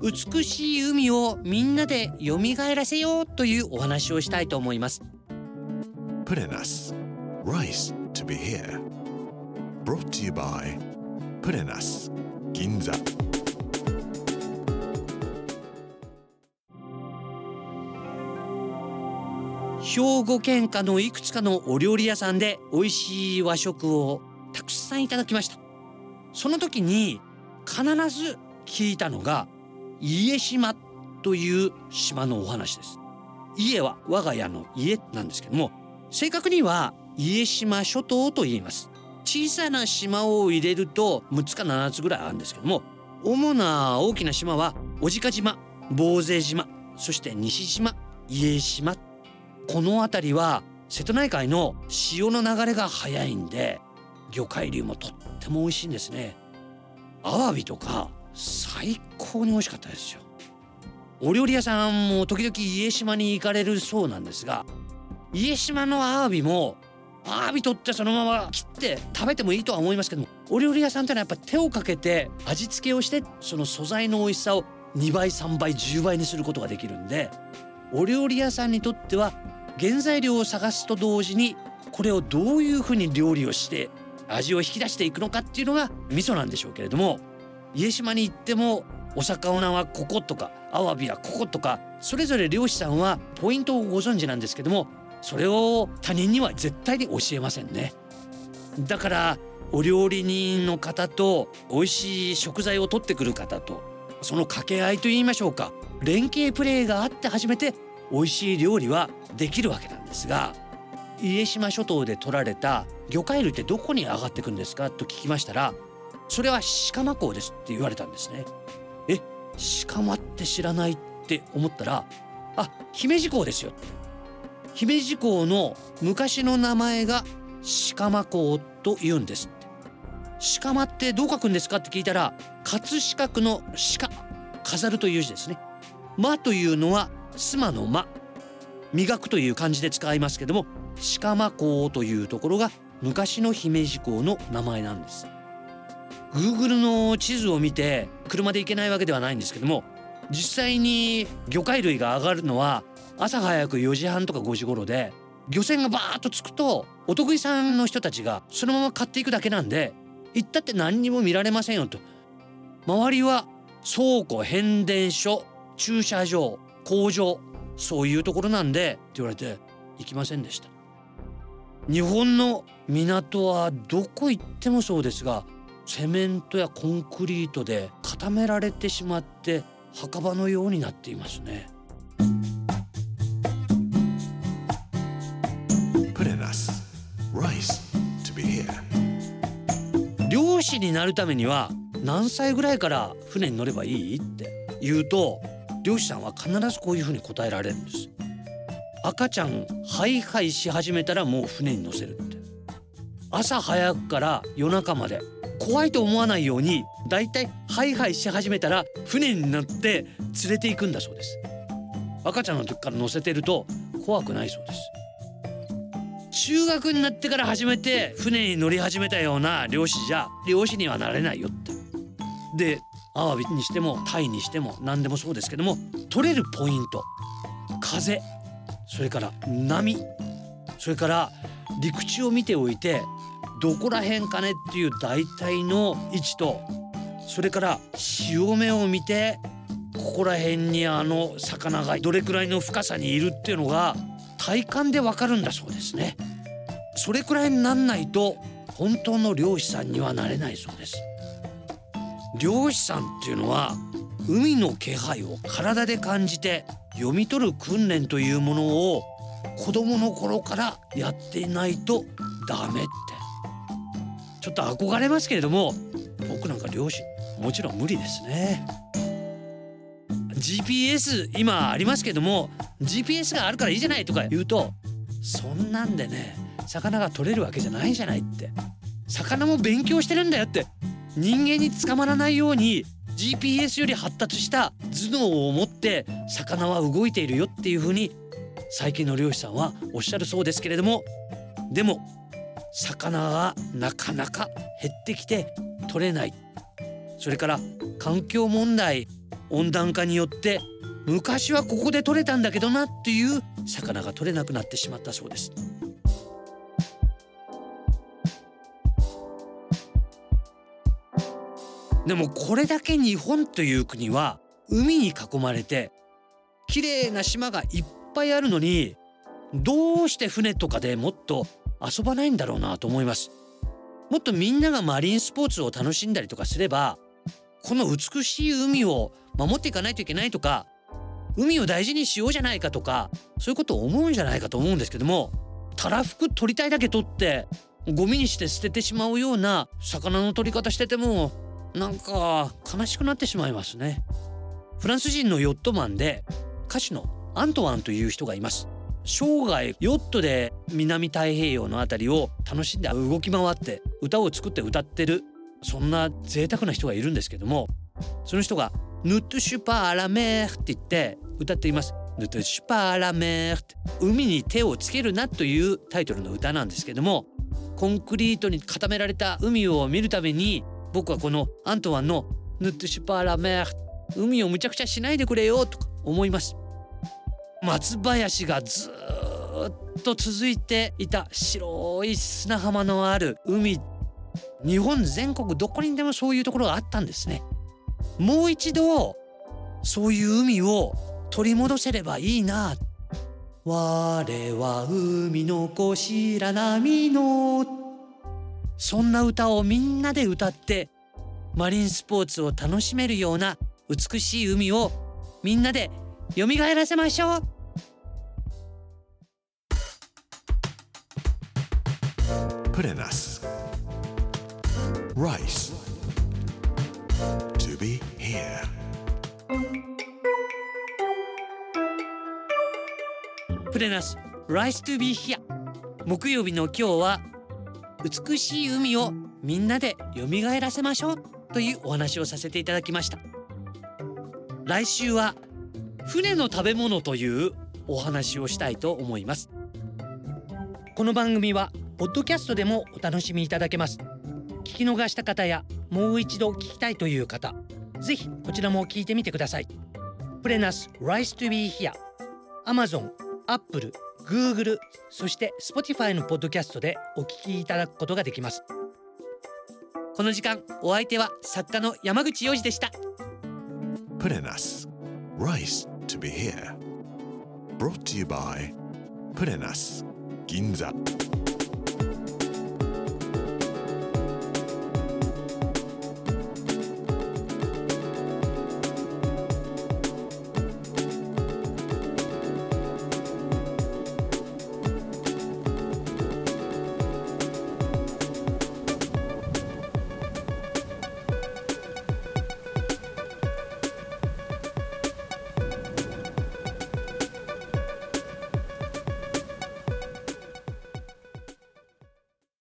美しい海をみんなで蘇らせようというお話をしたいと思います us. Rice to be here. Brought to you by Put in us. Ginza. 兵庫県下のいくつかのお料理屋さんで美味しい和食をたくさんいただきましたその時に必ず聞いたのが家島という島のお話です。家は我が家の家なんですけども正確には家島諸島と言います。小さな島を入れると6つか7つぐらいあるんですけども主な大きな島は小値賀島坊勢島そして西島家島。この辺りは瀬戸内海の潮の流れが速いんで魚介類もとっても美味しいんですね。アワビとか最高に美味しかったですよ。お料理屋さんも時々家島に行かれるそうなんですが家島のアワビもアワビ取ってそのまま切って食べてもいいとは思いますけどもお料理屋さんってのはやっぱ手をかけて味付けをしてその素材の美味しさを2倍3倍10倍にすることができるんでお料理屋さんにとっては原材料を探すと同時にこれをどういうふうに料理をして味を引き出していくのかっていうのが味噌なんでしょうけれども家島に行ってもお魚はこことかアワビはこことかそれぞれ漁師さんはポイントをご存知なんですけどもそれを他人には絶対に教えませんね。だからお料理人の方と美味しい食材を取ってくる方とその掛け合いといいましょうか連携プレーがあって初めて美味しい料理はできるわけなんですが家島諸島で取られた魚介類ってどこに上がってくんですか？と聞きましたらそれは鹿間港ですって言われたんですね。え鹿間って知らないって思ったらあ姫路港ですよ。姫路港の昔の名前が鹿間港と言うんですって。鹿間ってどう書くんですかって聞いたら葛飾区の鹿飾るという字ですね。間というのは妻の間。磨くという漢字で使いますけども鹿間港というところが昔の姫路港の名前なんです。Google の地図を見て車で行けないわけではないんですけども実際に魚介類が上がるのは朝早く4時半とか5時頃で漁船がバーッと着くとお得意さんの人たちがそのまま買っていくだけなんで行ったって何にも見られませんよと。周りは倉庫変電所駐車場工場そういうところなんでって言われて行きませんでした。日本の港はどこ行ってもそうですがセメントやコンクリートで固められてしまって墓場のようになっていますね.漁師になるためには何歳ぐらいから船に乗ればいいって言うと漁師さんは必ずこういうふうに答えられるんです。赤ちゃんハイハイし始めたらもう船に乗せるって。朝早くから夜中まで怖いと思わないようにだいたいハイハイし始めたら船に乗って連れて行くんだそうです。赤ちゃんの時から乗せてると怖くないそうです。中学になってから初めて船に乗り始めたような漁師じゃ漁師にはなれないよって。でアワビにしてもタイにしても何でもそうですけども取れるポイント。風。それから波。それから陸地を見ておいてどこら辺かねっていう大体の位置とそれから潮目を見てここら辺にあの魚がどれくらいの深さにいるっていうのが体感でわかるんだそうですね。それくらいになんないと本当の漁師さんにはなれないそうです。漁師さんっていうのは海の気配を体で感じて読み取る訓練というものを子供の頃からやっていないとダメってちょっと憧れますけれども僕なんか漁師もちろん無理ですね。GPS 今ありますけども GPS があるからいいじゃないとか言うとそんなんでね魚が取れるわけじゃないじゃないって。魚も勉強してるんだよって。人間に捕まらないように GPS より発達した頭脳を持って魚は動いているよっていうふうに最近の漁師さんはおっしゃるそうですけれども。でも魚がなかなか減ってきて取れない。それから環境問題温暖化によって昔はここで取れたんだけどなっていう魚が取れなくなってしまったそうです。でもこれだけ日本という国は海に囲まれて綺麗な島がいっぱいあるのにどうして船とかでもっと遊ばないんだろうなと思います。もっとみんながマリンスポーツを楽しんだりとかすればこの美しい海を守っていかないといけないとか海を大事にしようじゃないかとかそういうことを思うんじゃないかと思うんですけどもたらふく取りたいだけ取ってゴミにして捨ててしまうような魚の取り方しててもなんか悲しくなってしまいますね。フランス人のヨットマンで歌手のアントワンという人がいます。生涯ヨットで南太平洋の辺りを楽しんで動き回って歌を作って歌ってるそんな贅沢な人がいるんですけどもその人が「ヌットゥシュパーラメー」って言って歌っています。ヌトシュパーラメーって海に手をつけるなというタイトルの歌なんですけどもコンクリートに固められた海を見るために僕はこのアントワンの「ヌットゥシュパーラメー」海をむちゃくちゃしないでくれよとか思います松林がずっと続いていた白い砂浜のある海。日本全国どこにでもそういうところがあったんですね。もう一度そういう海を取り戻せればいいな。我は海の子白波の。そんな歌をみんなで歌ってマリンスポーツを楽しめるような美しい海をみんなで蘇らせましょう Put in us. Rice. To be here. プレナス Rise to be here 木曜日の今日は美しい海をみんなで蘇らせましょうというお話をさせていただきました来週は船の食べ物というお話をしたいと思います。この番組はポッドキャストでもお楽しみいただけます。聞き逃した方やもう一度聞きたいという方ぜひこちらも聞いてみてください。プレナス Rise to be here Amazon、Apple、Google そして Spotify のポッドキャストでお聞きいただくことができます。この時間お相手は作家の山口洋二でした。Put in us. Rice to be here. Brought to you by Put in us. Ginza.